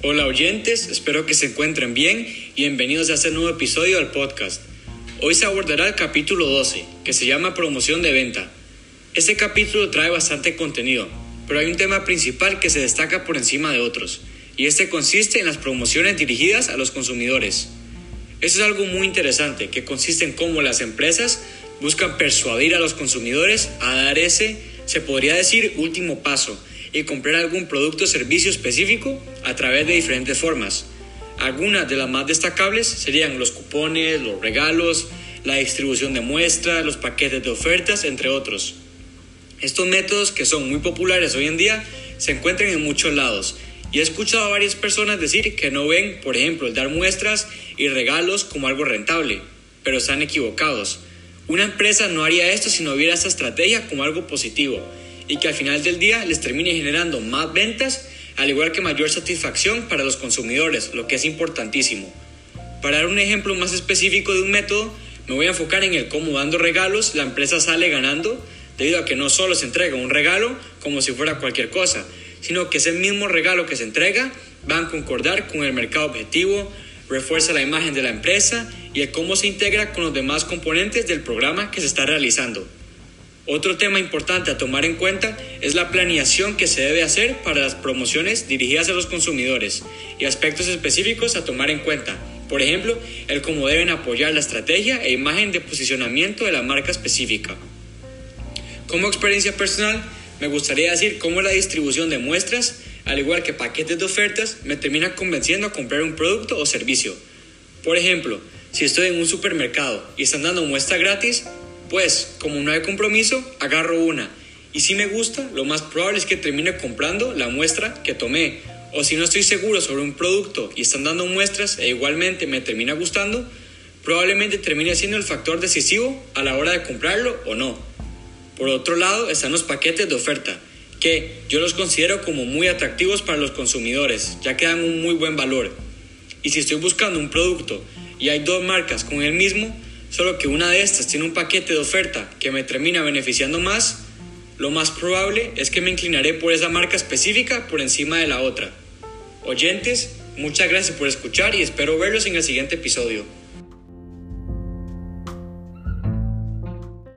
Hola oyentes, espero que se encuentren bien y bienvenidos a este nuevo episodio del podcast. Hoy se abordará el capítulo 12, que se llama Promoción de Venta. Este capítulo trae bastante contenido, pero hay un tema principal que se destaca por encima de otros, y este consiste en las promociones dirigidas a los consumidores. Eso es algo muy interesante, que consiste en cómo las empresas buscan persuadir a los consumidores a dar ese, se podría decir, último paso y comprar algún producto o servicio específico a través de diferentes formas. Algunas de las más destacables serían los cupones, los regalos, la distribución de muestras, los paquetes de ofertas, entre otros. Estos métodos, que son muy populares hoy en día, se encuentran en muchos lados y he escuchado a varias personas decir que no ven, por ejemplo, el dar muestras y regalos como algo rentable, pero están equivocados. Una empresa no haría esto si no viera esta estrategia como algo positivo y que al final del día les termine generando más ventas, al igual que mayor satisfacción para los consumidores, lo que es importantísimo. Para dar un ejemplo más específico de un método, me voy a enfocar en el cómo dando regalos la empresa sale ganando, debido a que no solo se entrega un regalo como si fuera cualquier cosa, sino que ese mismo regalo que se entrega va a concordar con el mercado objetivo, refuerza la imagen de la empresa y el cómo se integra con los demás componentes del programa que se está realizando. Otro tema importante a tomar en cuenta es la planeación que se debe hacer para las promociones dirigidas a los consumidores y aspectos específicos a tomar en cuenta. Por ejemplo, el cómo deben apoyar la estrategia e imagen de posicionamiento de la marca específica. Como experiencia personal, me gustaría decir cómo la distribución de muestras, al igual que paquetes de ofertas, me termina convenciendo a comprar un producto o servicio. Por ejemplo, si estoy en un supermercado y están dando muestra gratis, pues, como no hay compromiso, agarro una. Y si me gusta, lo más probable es que termine comprando la muestra que tomé. O si no estoy seguro sobre un producto y están dando muestras e igualmente me termina gustando, probablemente termine siendo el factor decisivo a la hora de comprarlo o no. Por otro lado están los paquetes de oferta, que yo los considero como muy atractivos para los consumidores, ya que dan un muy buen valor. Y si estoy buscando un producto y hay dos marcas con el mismo, solo que una de estas tiene un paquete de oferta que me termina beneficiando más, lo más probable es que me inclinaré por esa marca específica por encima de la otra. Oyentes, muchas gracias por escuchar y espero verlos en el siguiente episodio.